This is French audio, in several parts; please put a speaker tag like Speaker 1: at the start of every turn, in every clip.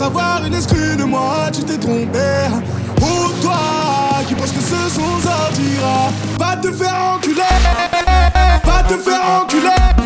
Speaker 1: penses avoir une excuse de moi, tu t'es trompé. Oh toi qui penses que ce son sortira, va te faire enculer, va te faire enculer.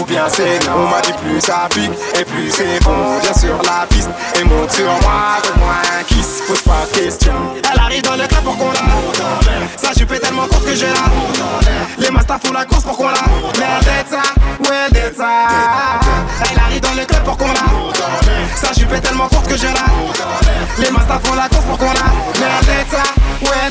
Speaker 2: Ou bien c'est non. On m'a dit plus ça pique et plus c'est bon. Viens sur la piste et monte sur moi. De moi qui se pose pas de question. Elle arrive dans le club, pourquoi la Sa jupe est tellement courte que j'ai la Les masters font la course, pourquoi la Merde ça, ouais d'être ça. Elle arrive dans le club, pourquoi la Sa jupe est tellement courte que j'ai la Les masters font la course, pourquoi la Merde ça, ouais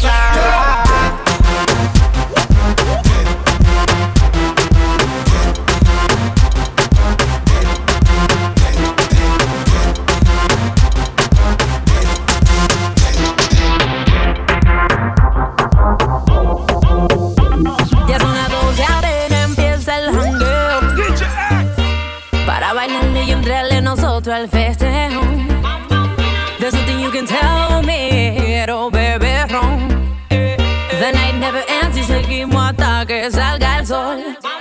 Speaker 3: su
Speaker 4: que salga el sol.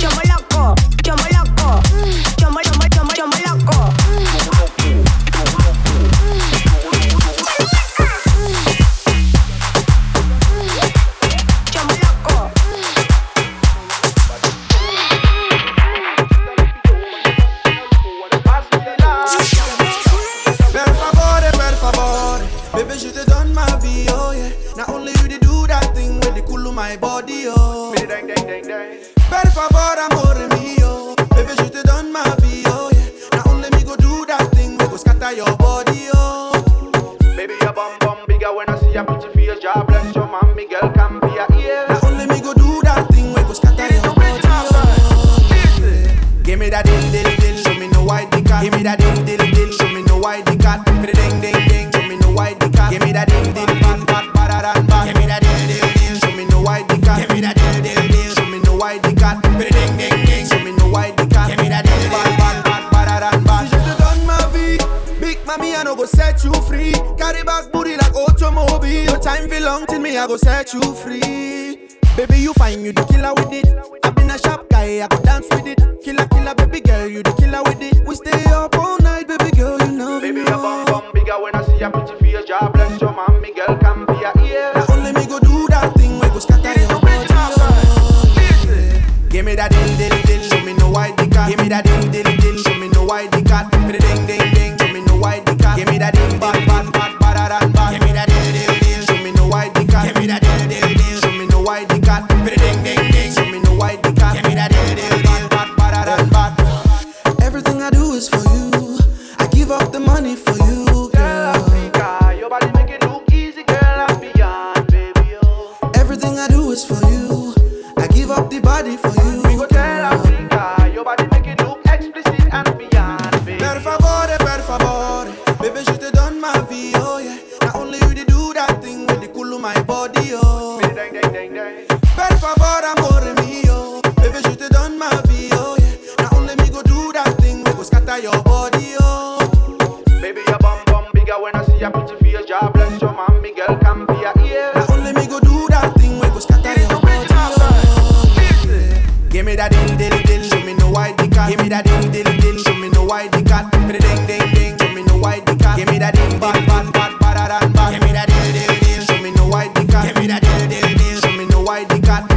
Speaker 4: yo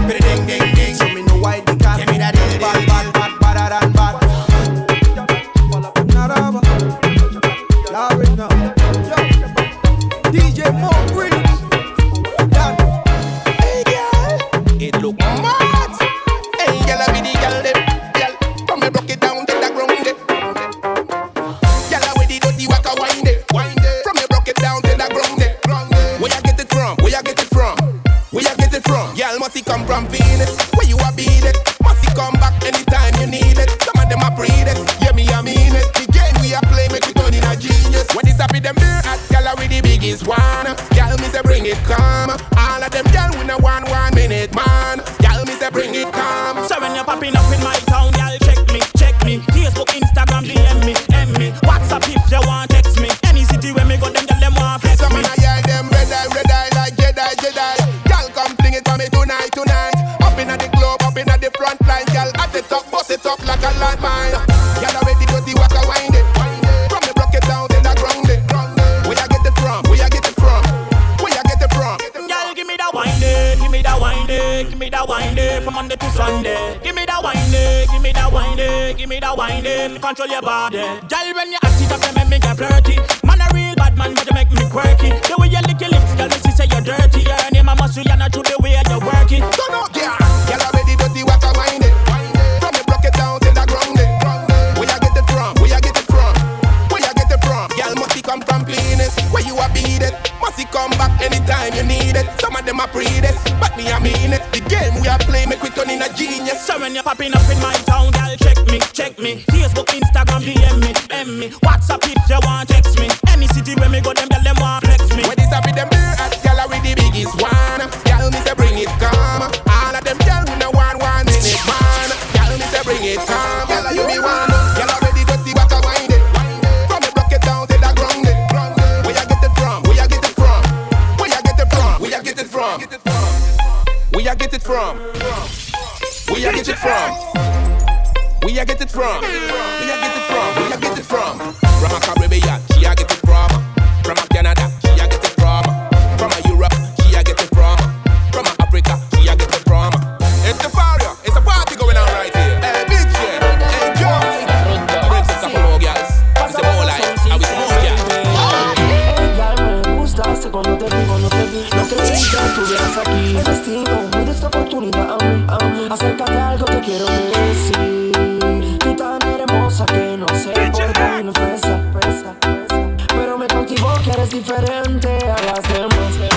Speaker 5: Put a
Speaker 6: ding, ding, ding. Show me
Speaker 7: oportunidad ah, ah, a. Acércate algo que quiero decir. Tú tan hermosa que no sé por qué no pesa, pesa. Pero me cautivó que eres diferente a las demás.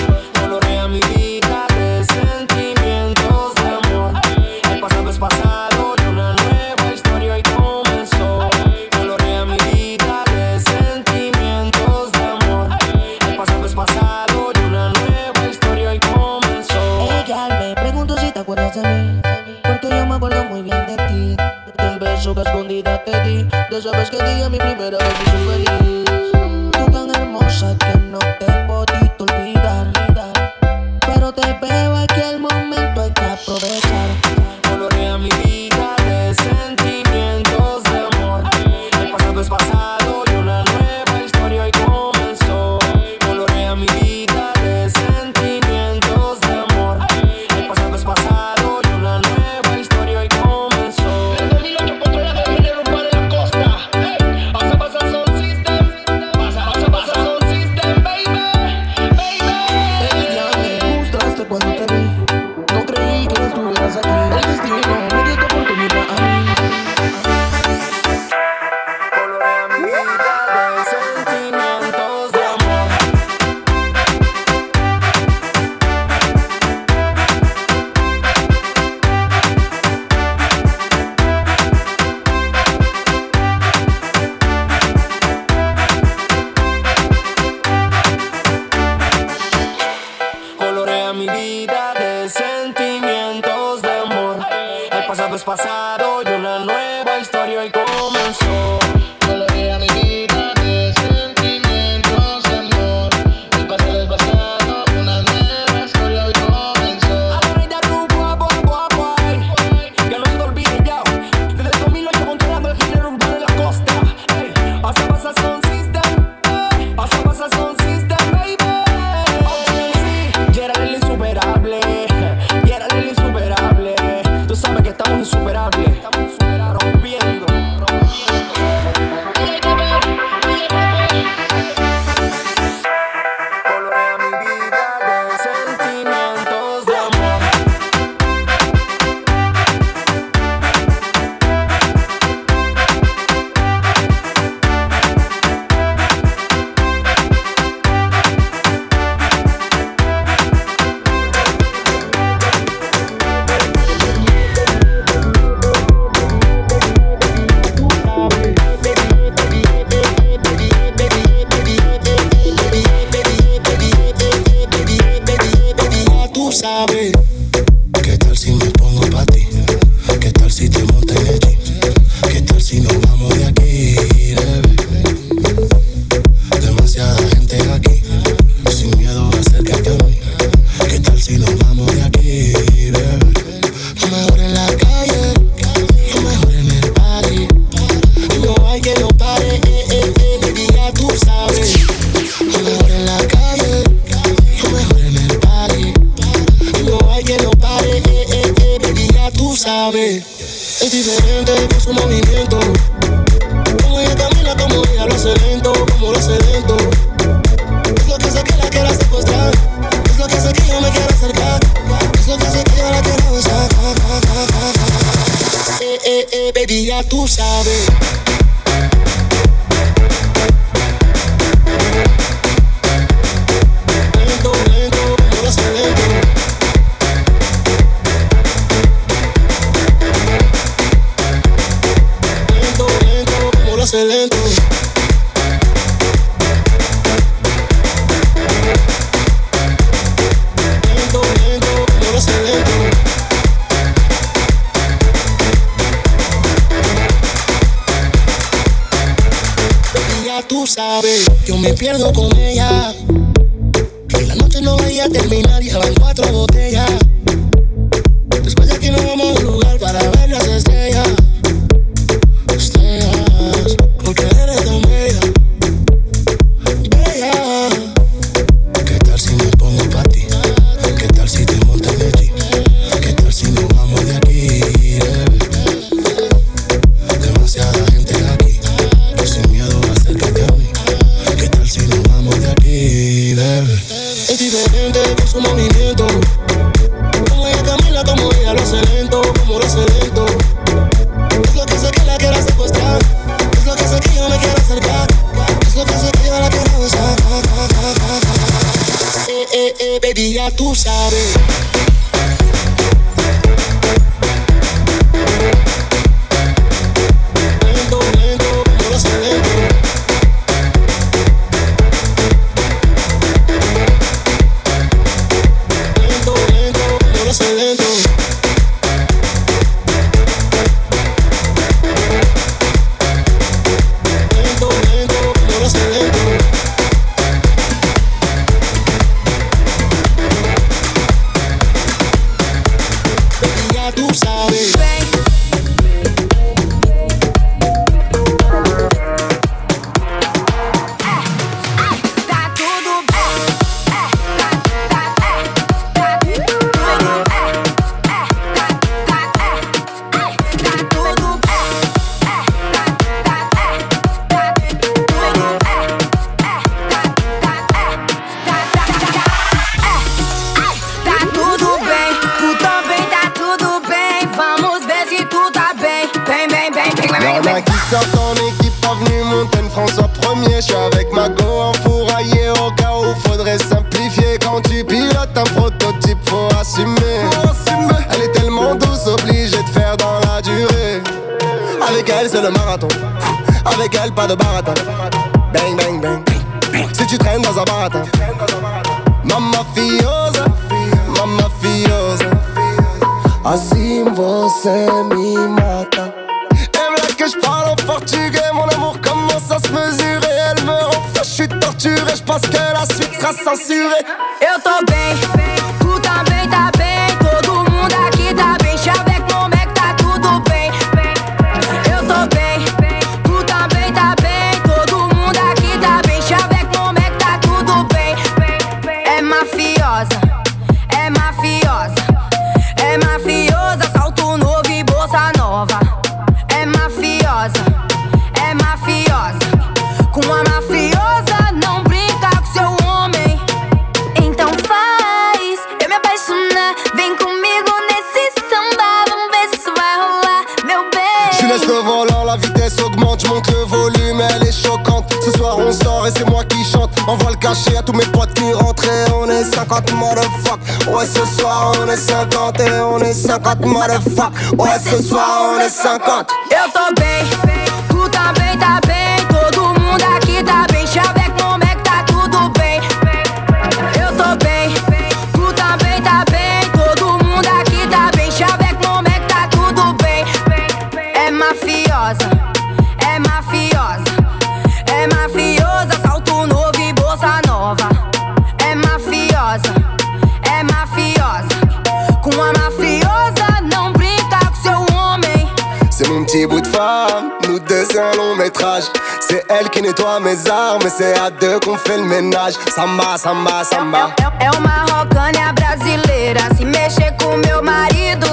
Speaker 7: de
Speaker 8: femme, nous deux c'est un long métrage. C'est elle qui nettoie mes armes, c'est à deux qu'on fait le ménage. Samba, samba, samba.
Speaker 9: É, é, é uma rocana brasileira, se mexer com meu marido,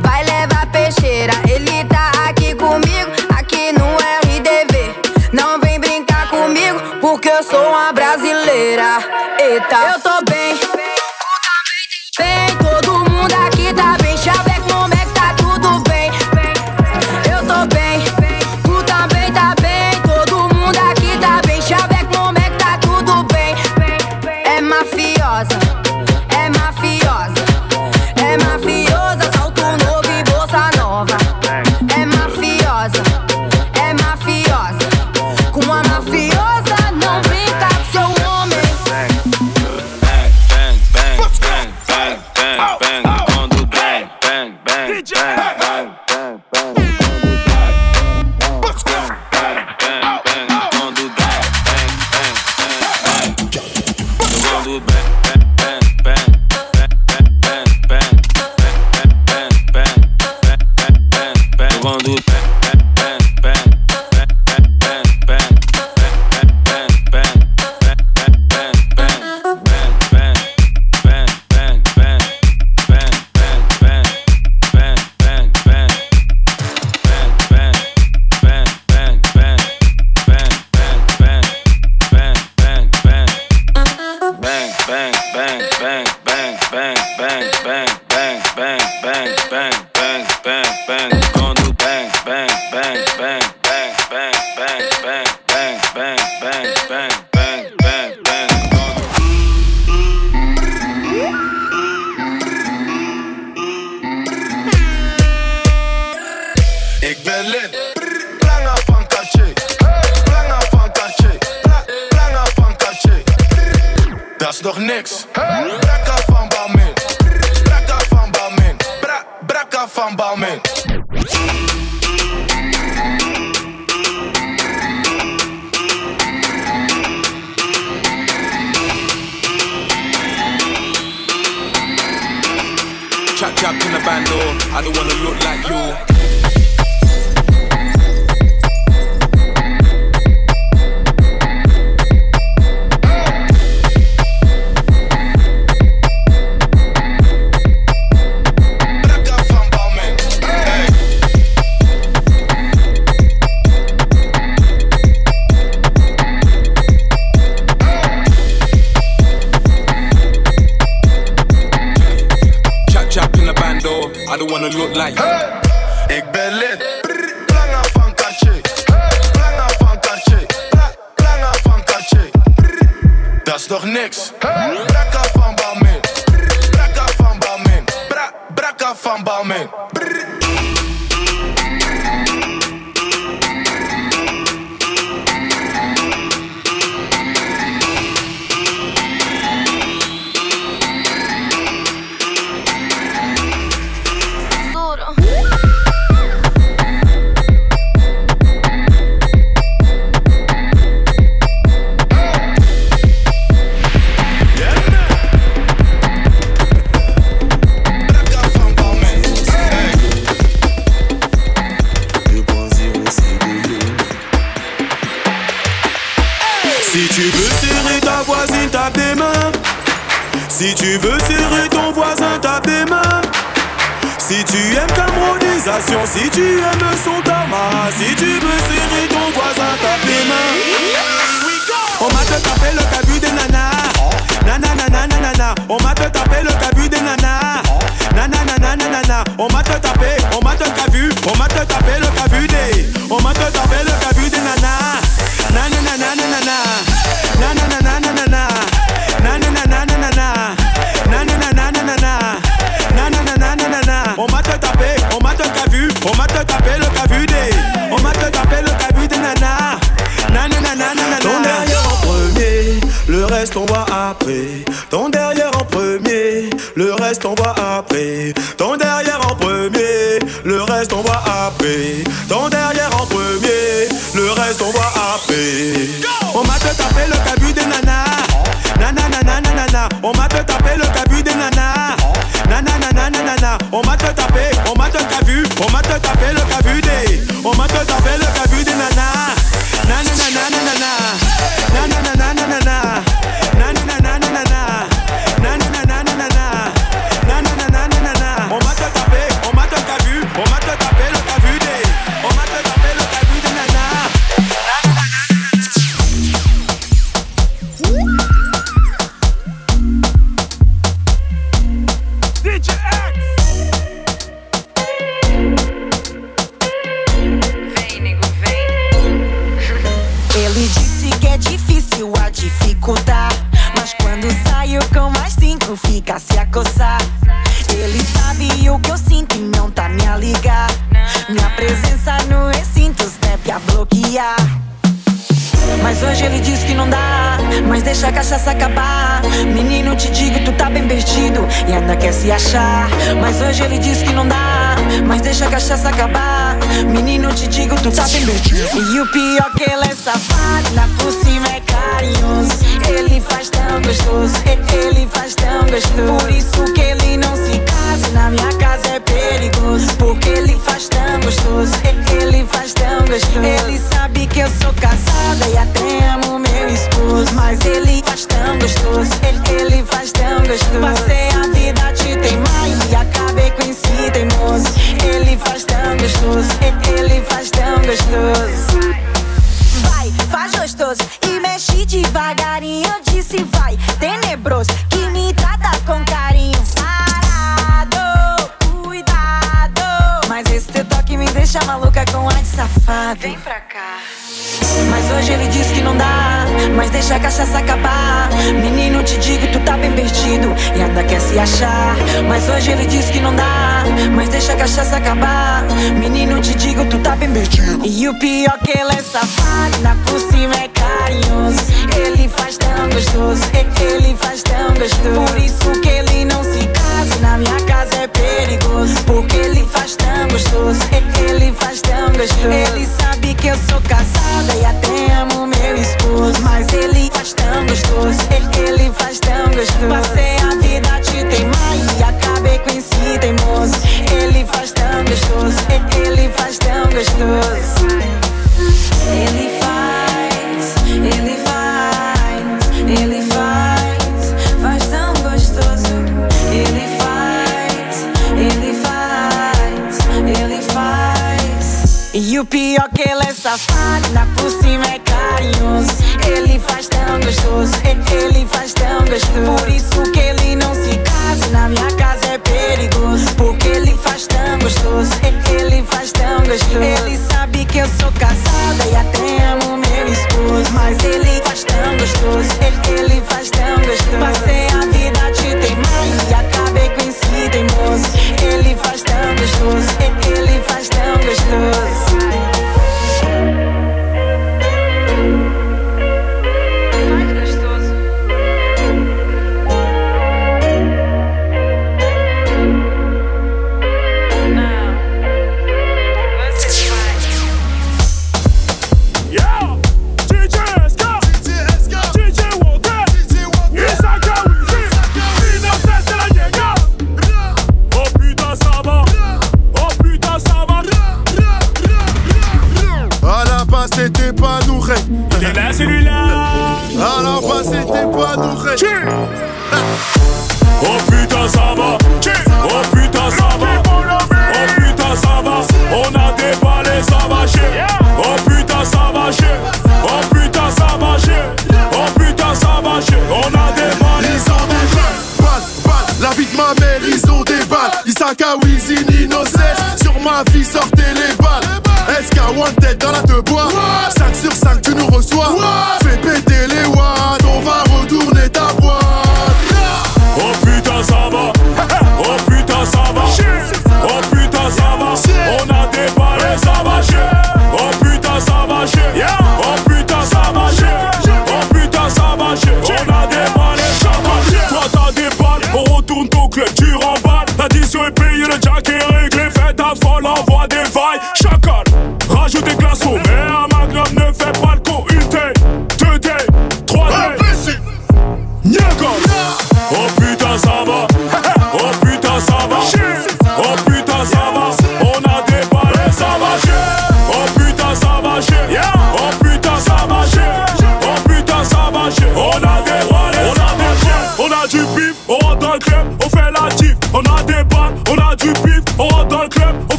Speaker 9: vai levar peixeira. Ele tá aqui comigo, aqui no RDV. Não vem brincar comigo,
Speaker 10: porque eu sou uma brasileira. Eita, eu tô bem. Bem,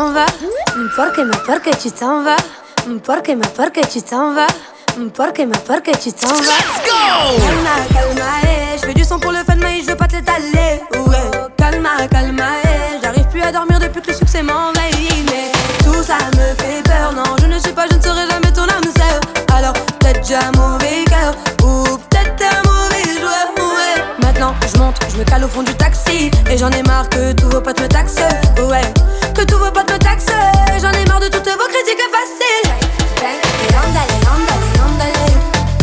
Speaker 11: t'en vas. Porque ma porque tu t'en vas. Porque ma porque tu t'en vas. Porque ma porque tu t'en vas. Let's
Speaker 12: go!
Speaker 11: Calma, calma, eh. Je fais du son pour le fun mais je veux pas te l'étaler. Ouais. Calma, calma, eh. J'arrive plus à dormir depuis que le succès m'envahit. Mais tout ça me fait peur. Non je ne suis pas, je ne serai jamais ton âme sœur. Alors peut-être j'ai un mauvais cœur. Ou peut-être t'es un mauvais joueur. Ouais. Maintenant je monte, je me cale au fond du taxi. Et j'en ai marre que tous vos potes me taxent. Ouais Que tous vos potes me taxent J'en ai marre de toutes vos critiques faciles. Et andale, andale, andale.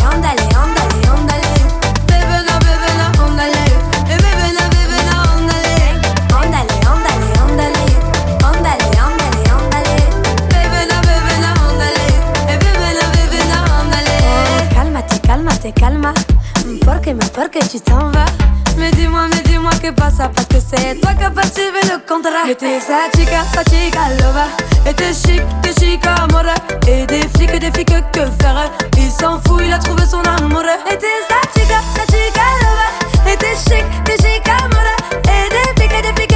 Speaker 11: Andale, andale, andale. Bébé na, bébé na, andale. Et bébé na, bébé na, andale. Andale, andale, andale. Andale, andale, andale. Bébé na, bébé na, andale. Et bébé na, bébé na, andale. Cálmate, cálmate, calma. Porque me, porque tu t'en vas. Mais dis-moi, mais que pasa Parce que c'est toi qui as perçuvé le contrat. Mais t'es sa chica, sa chica loba Et t'es chic, t'es chic amore. Et des flics et des filles que, faire? Il s'en fout, il a trouvé son amour. Et t'es sa chica, sa chica Et t'es chic, t'es chic amore. Et des flics et des filles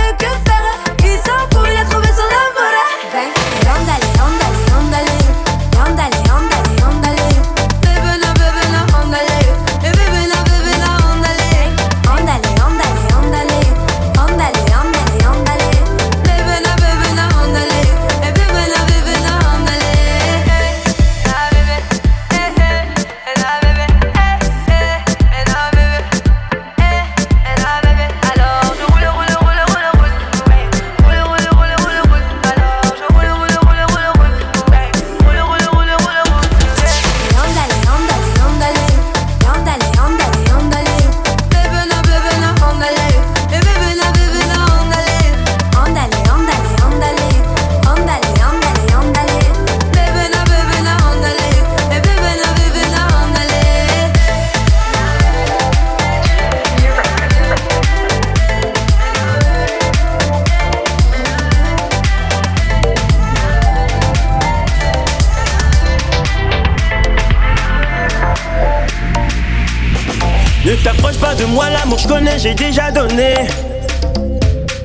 Speaker 13: de moi, l'amour je connais, j'ai déjà donné.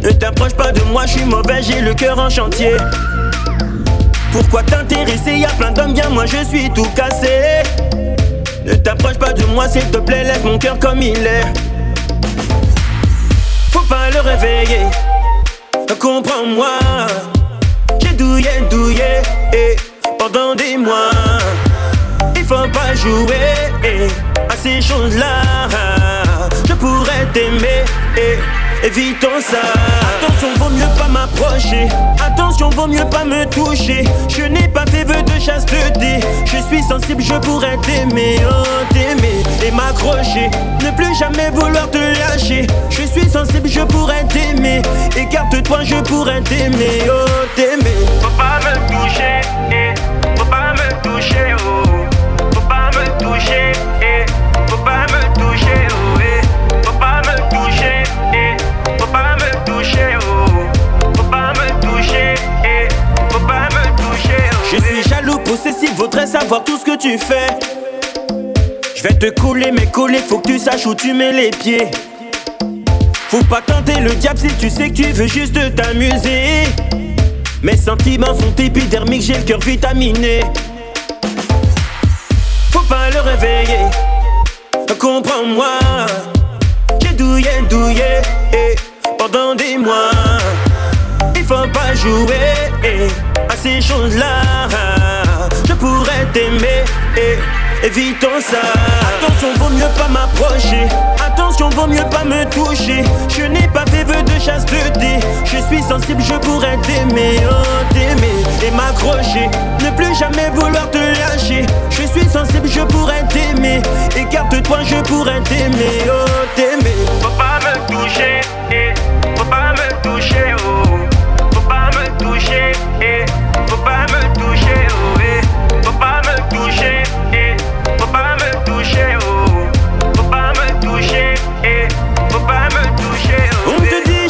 Speaker 13: Ne t'approche pas de moi, je suis mauvais, j'ai le cœur en chantier. Pourquoi t'intéresser, y a plein d'hommes bien, moi je suis tout cassé. Ne t'approche pas de moi, s'il te plaît, laisse mon cœur comme il est. Faut pas le réveiller, comprends-moi. J'ai douillé, douillé, eh, pendant des mois. Il faut pas jouer à ces choses-là. Je pourrais t'aimer, évitons ça. Attention, vaut mieux pas m'approcher. Attention, vaut mieux pas me toucher. Je n'ai pas fait vœu de chasteté. Je suis sensible, je pourrais t'aimer, oh, t'aimer et m'accrocher. Ne plus jamais vouloir te lâcher. Je suis sensible, je pourrais t'aimer. Écarte-toi, je pourrais t'aimer, oh, t'aimer. Faut pas me toucher, eh, faut pas me toucher, oh. Faut pas me toucher, eh. Possessif, voudrais savoir tout ce que tu fais. Je vais te coller, mais coller, faut que tu saches où tu mets les pieds. Faut pas tenter le diable si tu sais que tu veux juste t'amuser. Mes sentiments sont épidermiques, j'ai le cœur vitaminé. Faut pas le réveiller, comprends-moi. J'ai douillé, douillé, eh, pendant des mois. Il faut pas jouer eh, à ces choses-là. Je pourrais t'aimer, évitons ça. Attention, vaut mieux pas m'approcher. Attention, vaut mieux pas me toucher. Je n'ai pas fait vœu de chasteté. Je suis sensible, je pourrais t'aimer, oh t'aimer et m'accrocher. Ne plus jamais vouloir te lâcher. Je suis sensible, je pourrais t'aimer. Écarte-toi, je pourrais t'aimer, oh t'aimer. Faut pas me toucher, eh. faut pas me toucher, oh. Faut pas me toucher, eh. faut pas me toucher,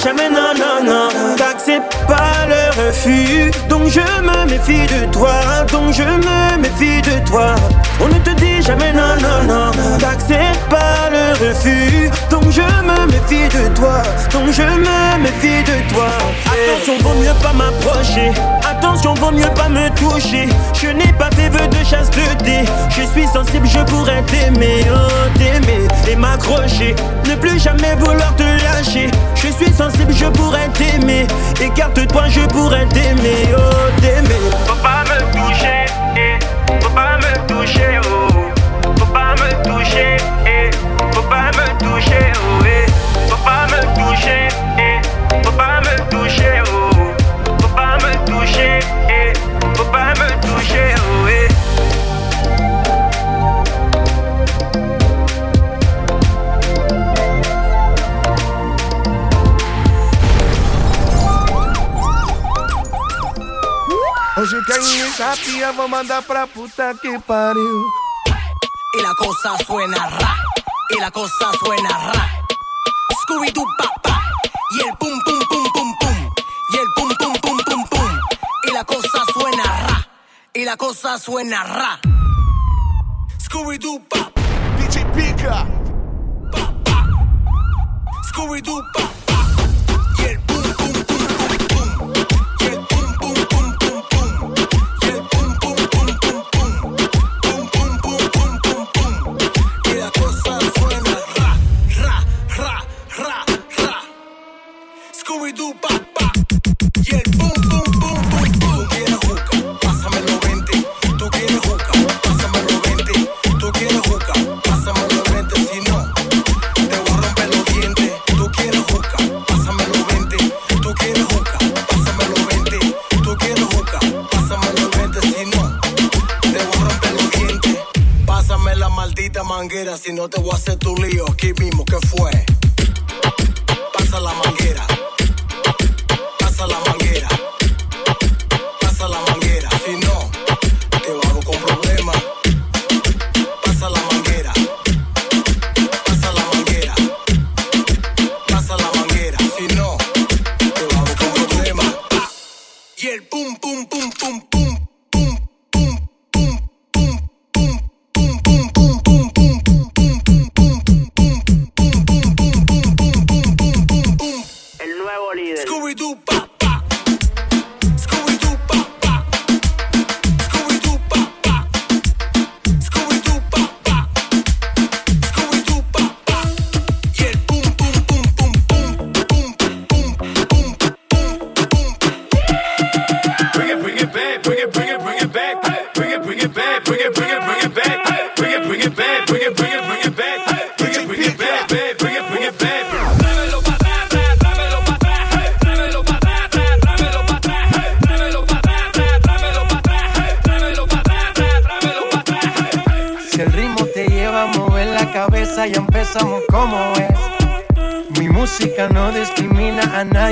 Speaker 13: jamais non, non, non. T'acceptes pas le refus. Donc je me méfie de toi. Donc je me méfie de toi. On ne te dit jamais non, non, non. T'acceptes pas Donc je me méfie de toi. Donc je me méfie de toi. Attention, vaut mieux pas m'approcher. Attention, vaut mieux pas me toucher. Je n'ai pas fait vœu de chasse de. Je suis sensible, je pourrais t'aimer, oh t'aimer et m'accrocher. Ne plus jamais vouloir te lâcher. Je suis sensible, je pourrais t'aimer. Écarte-toi, je pourrais t'aimer, oh t'aimer. Faut pas me toucher. Faut pas me toucher, oh. Faut pas me toucher, pas me toucher, oh, eh. Faut pas me toucher, eh. Faut pas me toucher, oh. Faut pas me toucher, eh. Faut pas me toucher, oh, eh.
Speaker 6: Hoje vou mandar pra puta que pariu.
Speaker 14: y la cosa suena ra, y la cosa suena ra. Scooby Doo pa pa, y el pum pum pum pum pum, y el pum pum pum pum pum, y la cosa suena ra, y la cosa suena ra. Scooby Doo pa, DJ Pika, pa pa, Scooby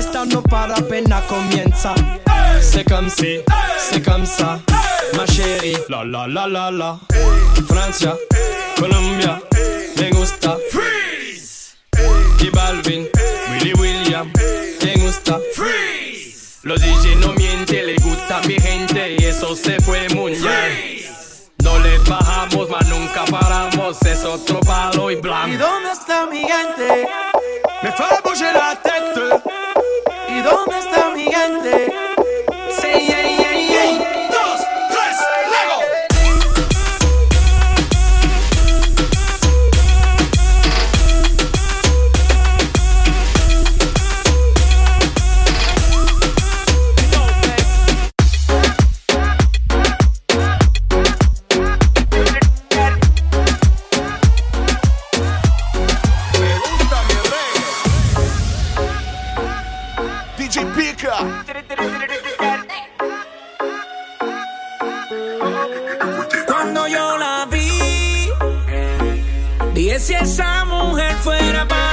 Speaker 15: fiesta no para apenas comienza. Hey. C'est comme si, c'est comme ça, ma chérie. La la la la la. Francia, Colombia, me gusta. Freeze. Y Balvin, Willy William, me gusta. Freeze. Los DJ no mienten, le gusta mi gente y eso se fue muy bien. No le bajamos, mas nunca paramos, es otro palo y blanco.
Speaker 16: ¿Y dónde está mi gente?
Speaker 15: Me fue a la
Speaker 16: tele. ¿Dónde está mi gente?
Speaker 15: Sí, yeah, yeah.
Speaker 17: que si esa mujer fuera para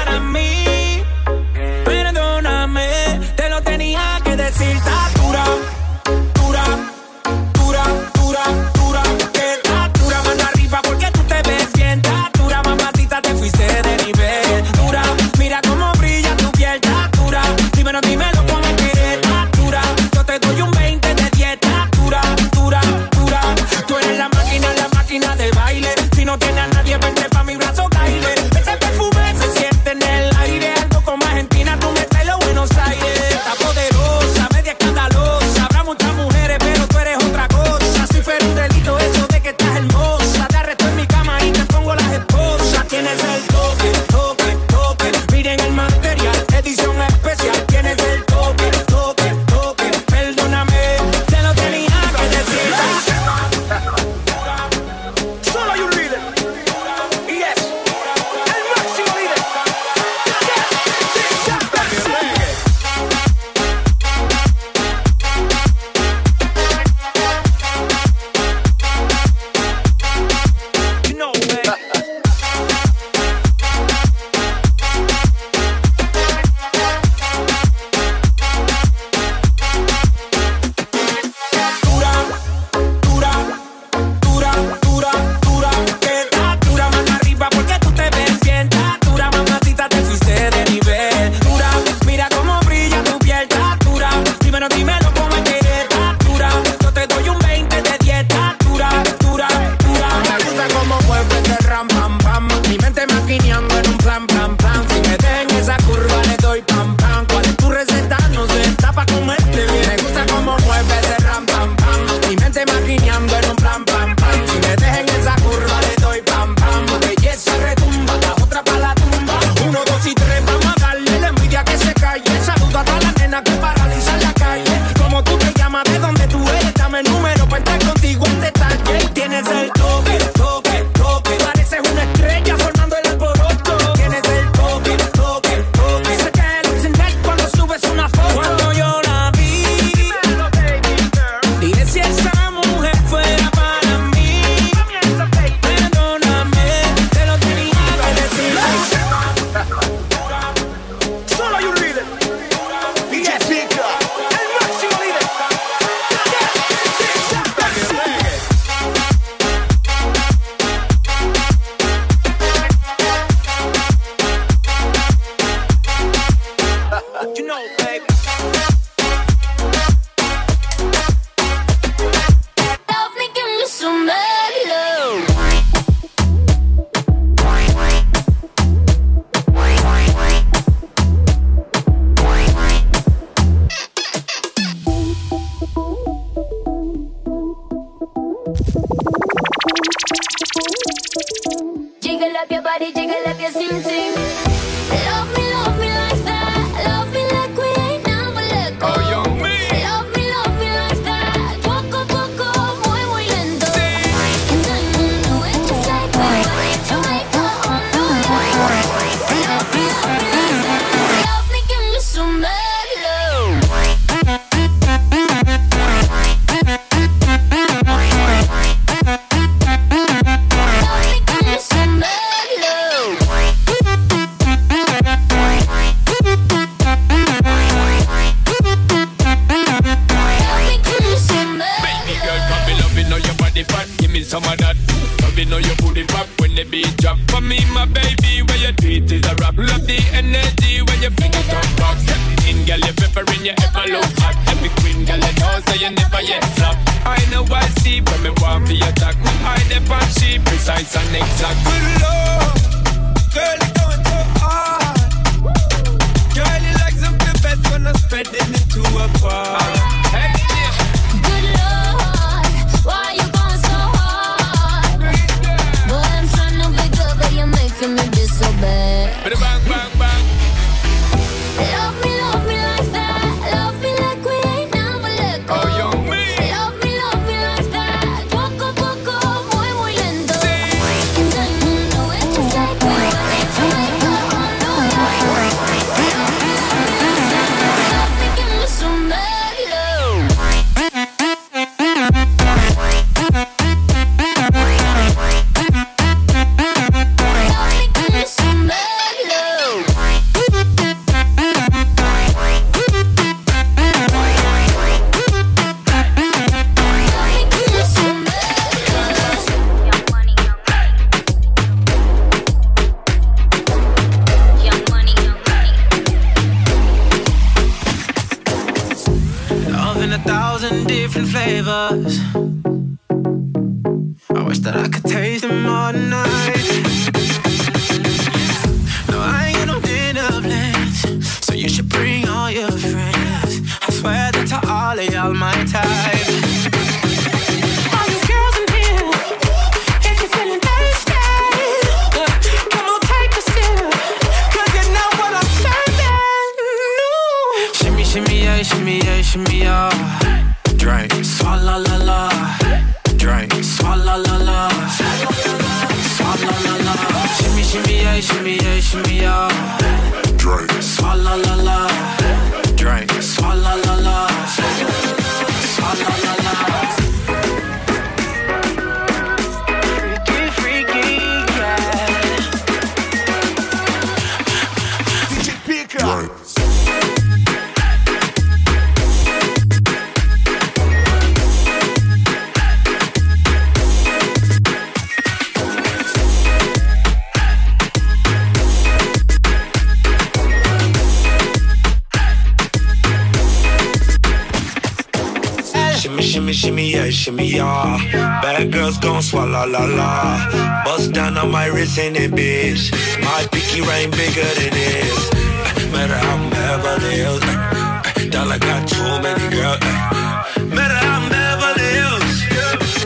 Speaker 18: shimmy ya. Bad girls gon' swallow la la. Bust down on my wrist in it, bitch. My pinky ring bigger than this. Uh, matter how I'm Beverly Hills. Uh, uh, dollar got too many girls. Uh, matter how I'm Beverly Hills.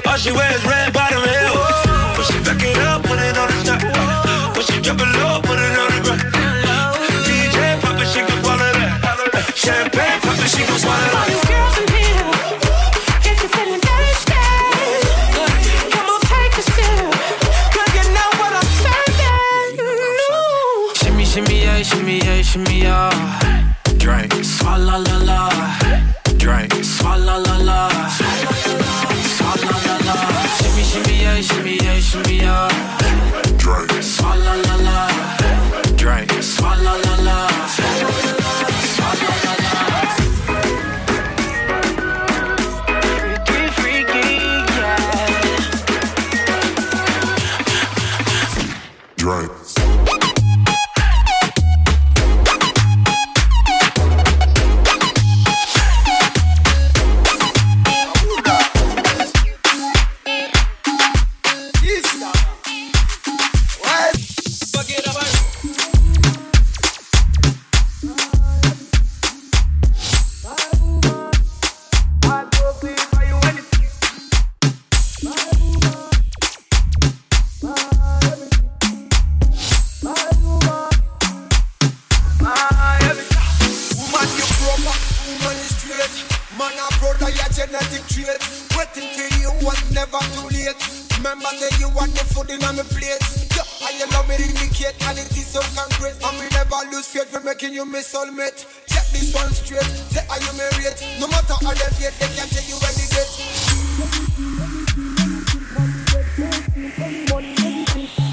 Speaker 18: All she wears red bottom heels. When she back it up, put it on the top. When she drop it low, put it on the ground. Uh, DJ pop it, she gon' swallow that. Uh, champagne pop it, she gon' swallow that.
Speaker 2: Remember that you want the food in on the plate. Yeah, and you love me indicate, and it is so concrete. And we never lose faith for making you my soulmate. Check this one straight. Say are you married? No matter how they get, they can't take you any date.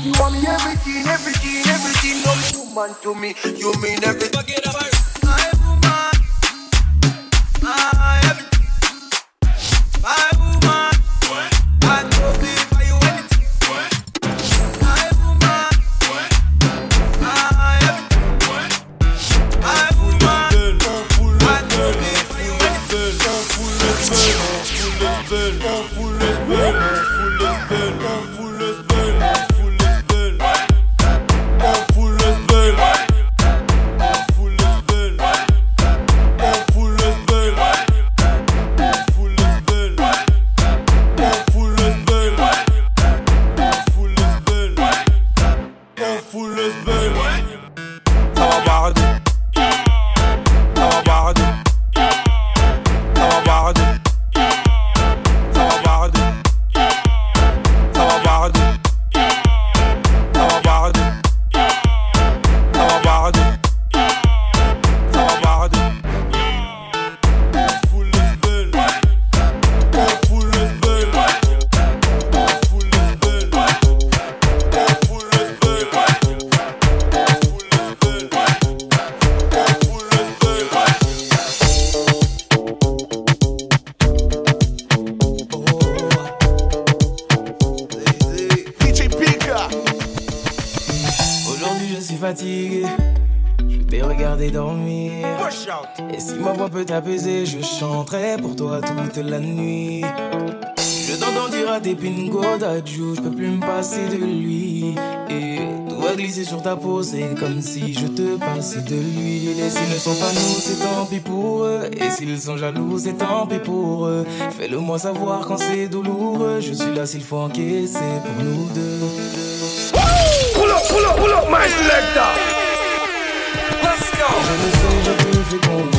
Speaker 2: You want me everything, everything, everything, no man to me. You mean everything.
Speaker 19: la nuit. Je t'entends dire à tes bingos d'adjou, je peux plus me passer de lui. Et tout va glisser sur ta peau, c'est comme si je te passais de lui. Et s'ils ne sont pas nous, c'est tant pis pour eux. Et s'ils sont jaloux, c'est tant pis pour eux. Fais-le moi savoir quand c'est douloureux. Je suis là s'il faut encaisser pour nous deux.
Speaker 20: Pull up, pull up, pull up, my selector! Let's go!
Speaker 19: Je je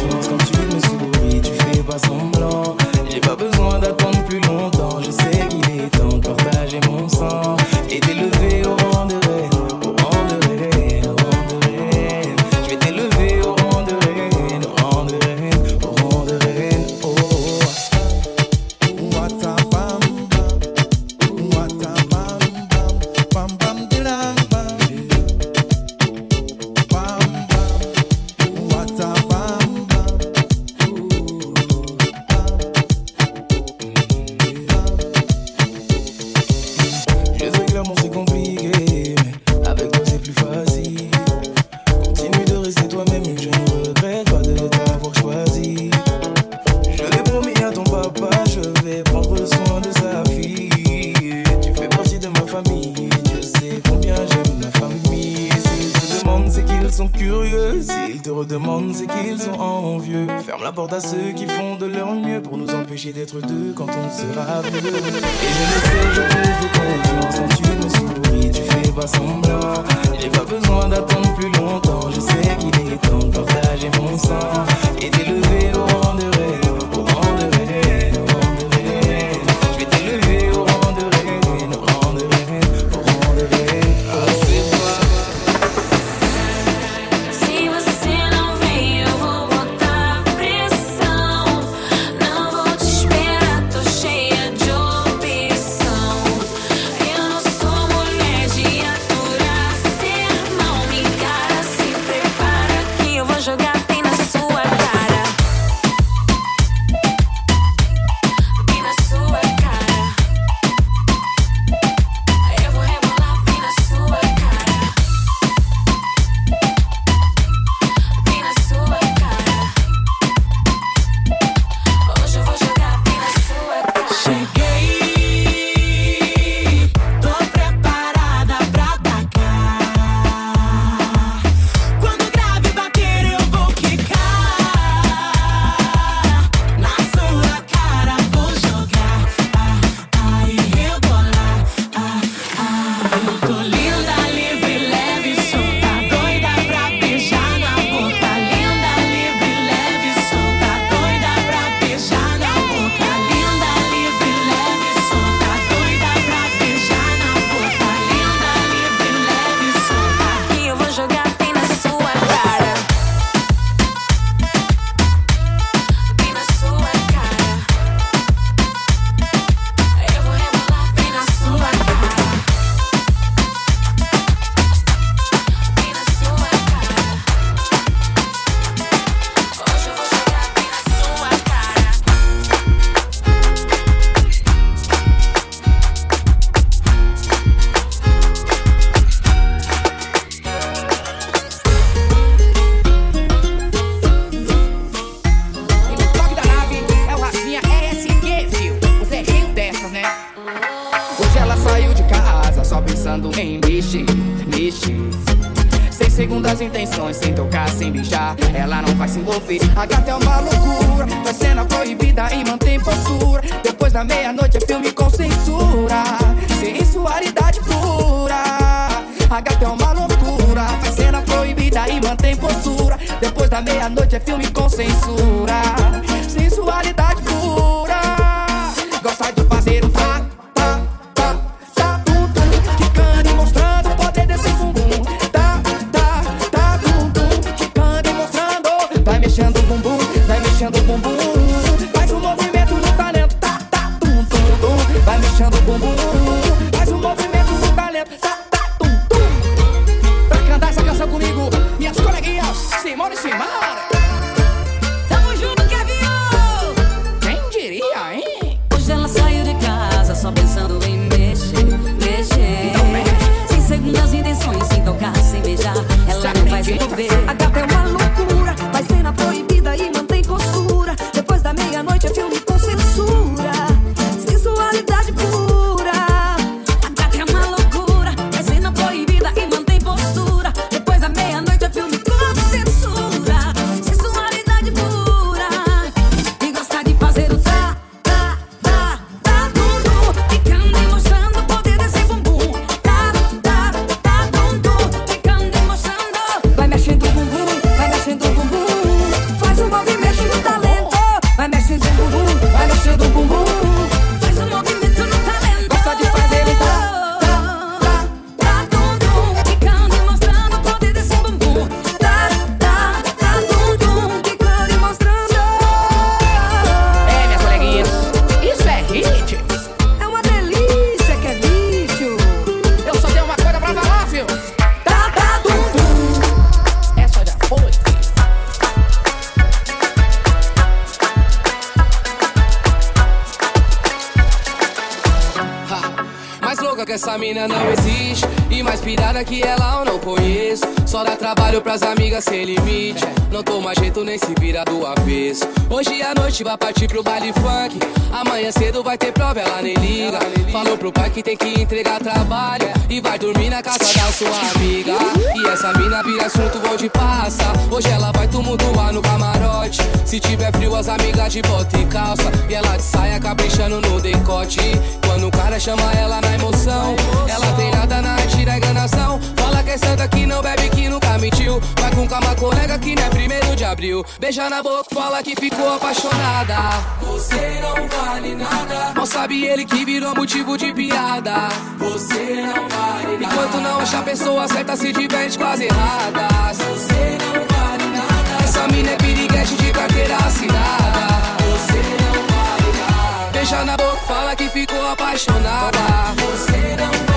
Speaker 21: vai partir pro baile funk. Amanhã cedo vai ter prova, ela nem liga. Falou pro pai que tem que entregar trabalho. E vai dormir na casa da sua amiga. E essa mina vira assunto onde passa. Hoje ela vai tumultuar no camarote. Se tiver frio as amigas de bota e calça. E ela de saia caprichando no decote. Quando o cara chama ela na emoção Ela tem nada na arte da enganação. Fala que é santa que não bebe que nunca mentiu Vai com calma colega que não é primeiro de abril. Beija na boca, fala que ficou apaixonada. Você não vale nada. Mal sabe ele que virou motivo de piada. Você não vale nada. Enquanto não achar a pessoa certa se diverte com as erradas Você não vale nada. Essa mina é piriguete de carteira assinada. Você não vale nada. Beija na boca, fala que ficou apaixonada. Você não vale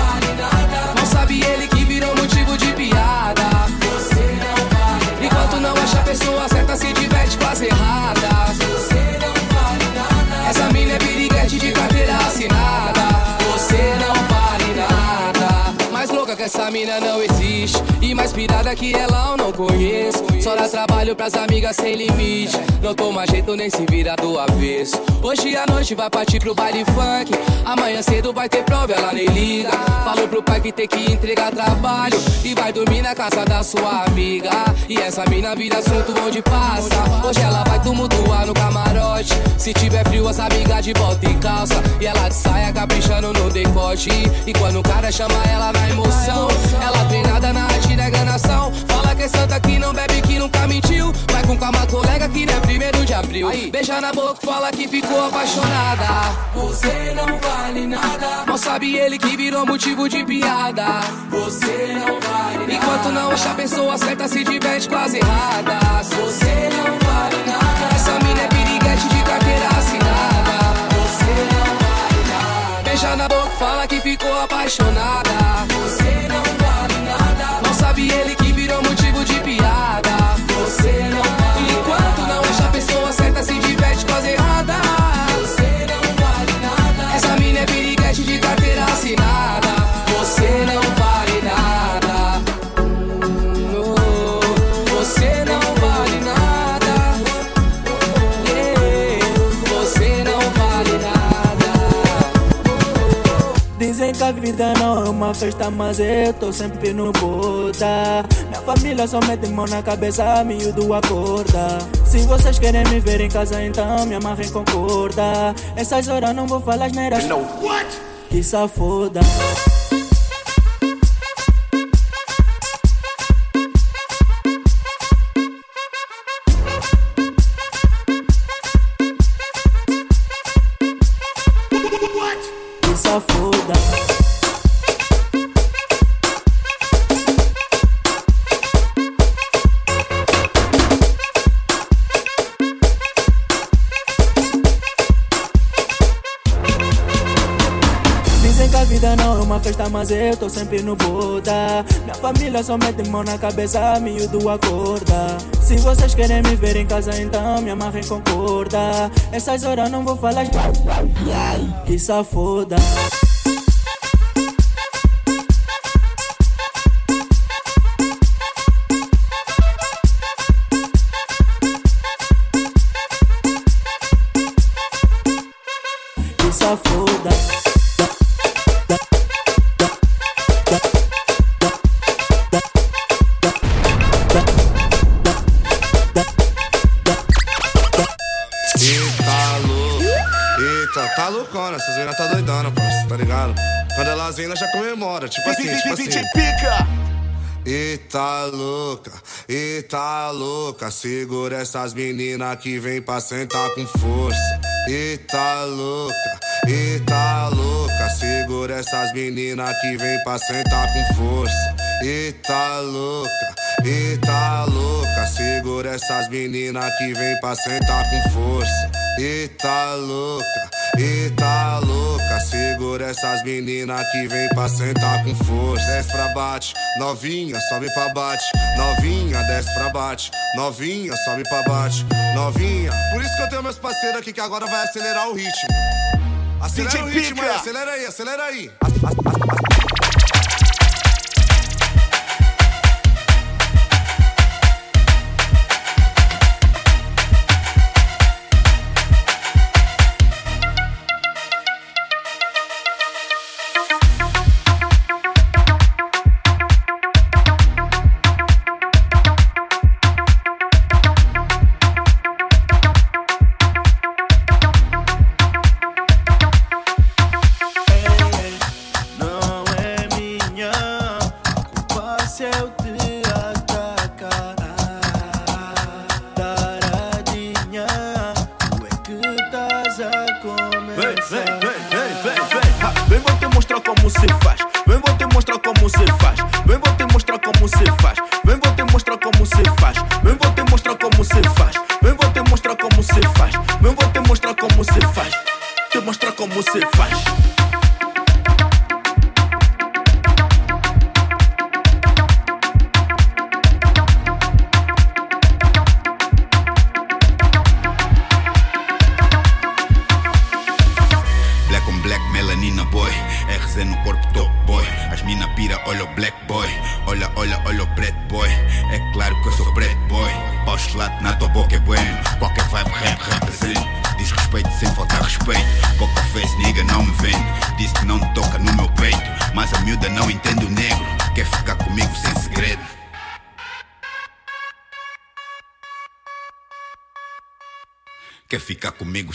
Speaker 21: se diverte com as erradas. Você não vale nada. Essa mina é piriguete de carteira assinada. Você não vale nada. Mais louca que essa mina não existe Mais pirada que ela eu não conheço. Só dá trabalho pras amigas sem limite. Não toma jeito nem se vira do avesso. Hoje à noite vai partir pro baile funk. Amanhã cedo vai ter prova, ela nem liga. Falou pro pai que tem que entregar trabalho. E vai dormir na casa da sua amiga. E essa mina vira assunto onde passa. Hoje ela vai tumultuar no camarote. Se tiver frio as amigas de bota e calça. E ela saia caprichando no decote. E quando o cara chama ela na emoção. Ela treinada na arte Fala que é santa que não bebe que nunca mentiu. Vai com calma colega que não é primeiro de abril. Beija na boca, fala que ficou apaixonada. Você não vale nada. Mal sabe ele que virou motivo de piada. Você não vale nada. Enquanto não acha a pessoa certa se diverte com as erradas Você não vale nada. Essa mina é piriguete de carteira assinada. Você não vale nada. Beija na boca, fala que ficou apaixonada
Speaker 22: uma festa, mas eu tô sempre no boda. Minha família só mete mão na cabeça, miúdo acorda. Se vocês querem me ver em casa, então me amarrem com corda. Essas horas não vou falar asneira. Que safoda. Eu tô sempre no boda. Minha família só mete mão na cabeça, miúdo acorda. Se vocês querem me ver em casa, então me amarrem com corda. Essas horas não vou falar. Que safoda.
Speaker 23: Eita louca, segura essas meninas que vem pra sentar com força. Eita louca, eita louca, segura essas meninas que vem pra sentar com força. Eita louca, eita louca, segura essas meninas que vem pra sentar com força. Eita louca, eita louca, essas meninas que vem pra sentar com força. Desce pra bate, novinha, sobe pra bate. Novinha, desce pra bate. Novinha, sobe pra bate. Novinha. Por isso que eu tenho meus parceiros aqui que agora vai acelerar o ritmo. Acelera
Speaker 2: DJ
Speaker 23: o ritmo
Speaker 2: Pica.
Speaker 23: aí, acelera aí, acelera aí.
Speaker 13: Não
Speaker 24: Vem, vem, vem, vem, vem, vem. Vou te mostrar como se faz. Vem, vou te mostrar como se faz. Vem, vou te mostrar como se faz. Vem, vou te mostrar como se faz. Vem, vou te mostrar como se faz. Vem, vou te mostrar como se faz. Vem. Te mostrar como se faz.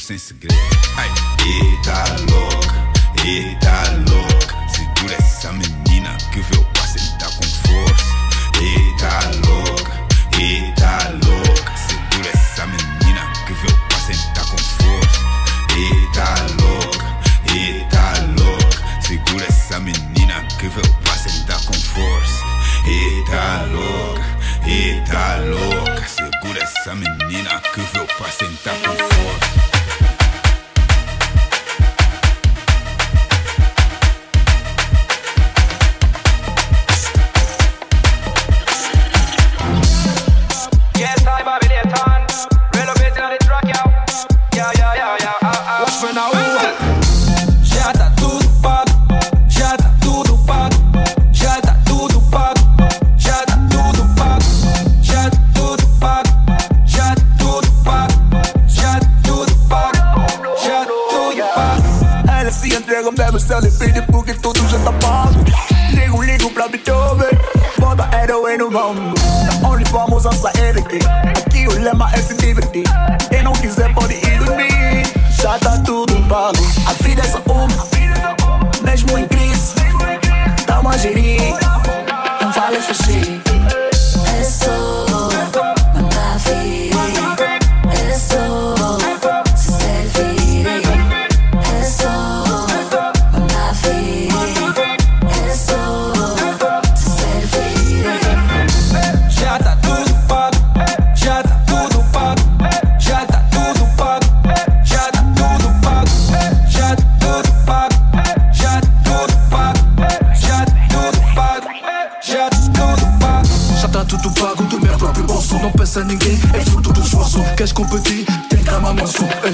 Speaker 25: Sense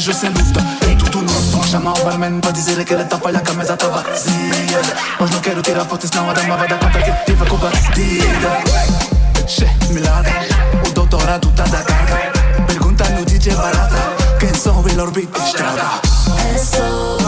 Speaker 25: cerveja sem
Speaker 26: dúvida Tem tudo nosso chamar o barman para dizer que ele tá falha a mesa tá vazia. Mas não quero tirar foto senão a dama vai dar conta Que tive a combatida Che, milada O doutorado tá da carga. Pergunta no DJ barata Quem são o
Speaker 16: Beat Estrada? É só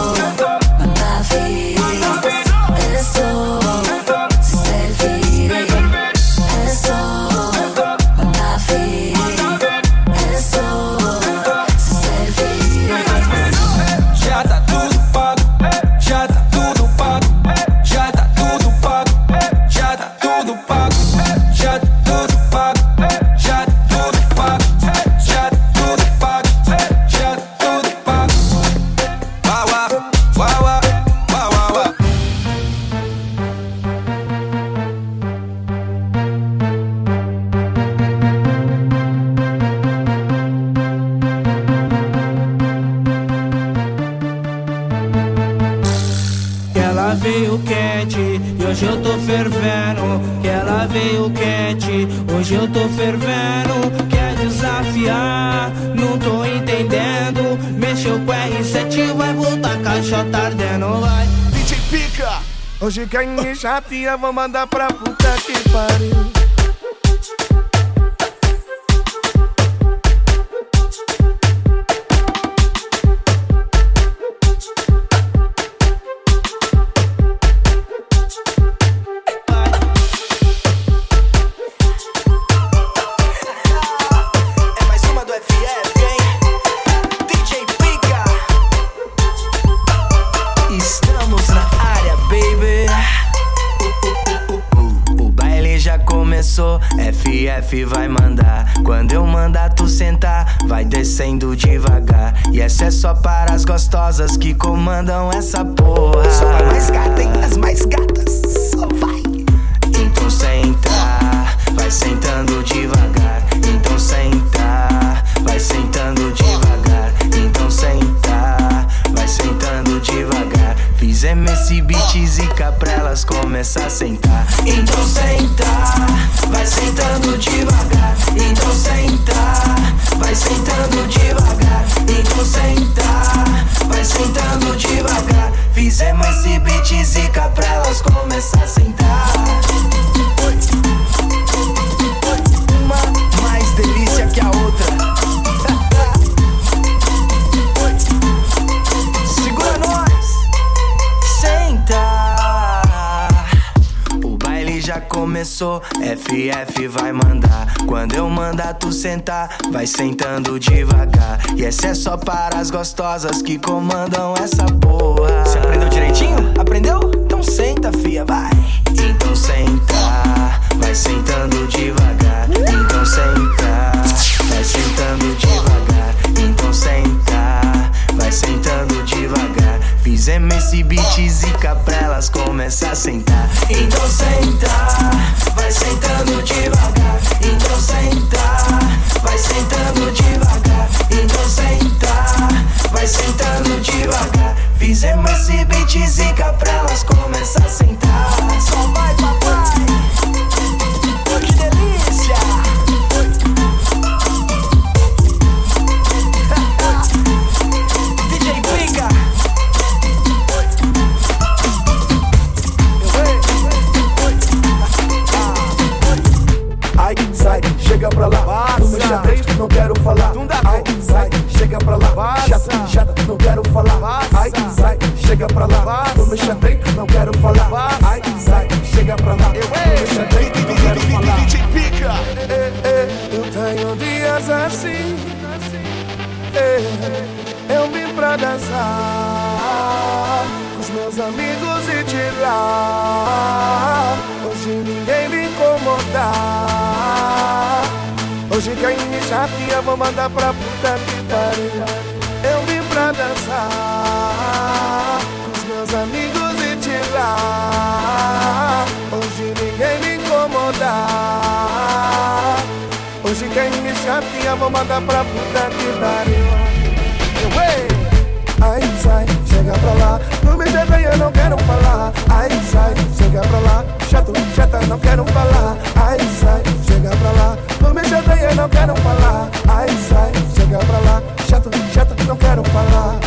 Speaker 27: Que
Speaker 20: a inchate vou mandar pra puta que pariu.
Speaker 23: sou FF vai mandar. Quando eu mandar tu sentar, vai sentando devagar. E essa é só para as gostosas que comandam essa porra. Você aprendeu direitinho? Aprendeu? Então senta, fia, vai. Então senta, vai sentando devagar. Então senta, vai sentando devagar. Então senta, vai sentando devagar. Fizemos esse beat zica pra elas começar a sentar. Então senta sentando devagar, então senta. Vai sentando devagar, então senta. Vai sentando devagar. Fizemos esse beat zica pra elas
Speaker 20: Pra
Speaker 23: puta que pariu. Eu vim pra dançar Com os meus amigos e te lá Hoje ninguém me incomodar Hoje quem me chateia vou mandar pra puta que pariu. Ai, sai, chega pra lá. Não me eu não quero falar. Ai, sai, chega pra lá. Chato, chata, não quero falar. Ai, sai chega pra lá. Não me chateia, não quero falar. Ai, sai, chega pra lá. Chato, chato, não quero falar.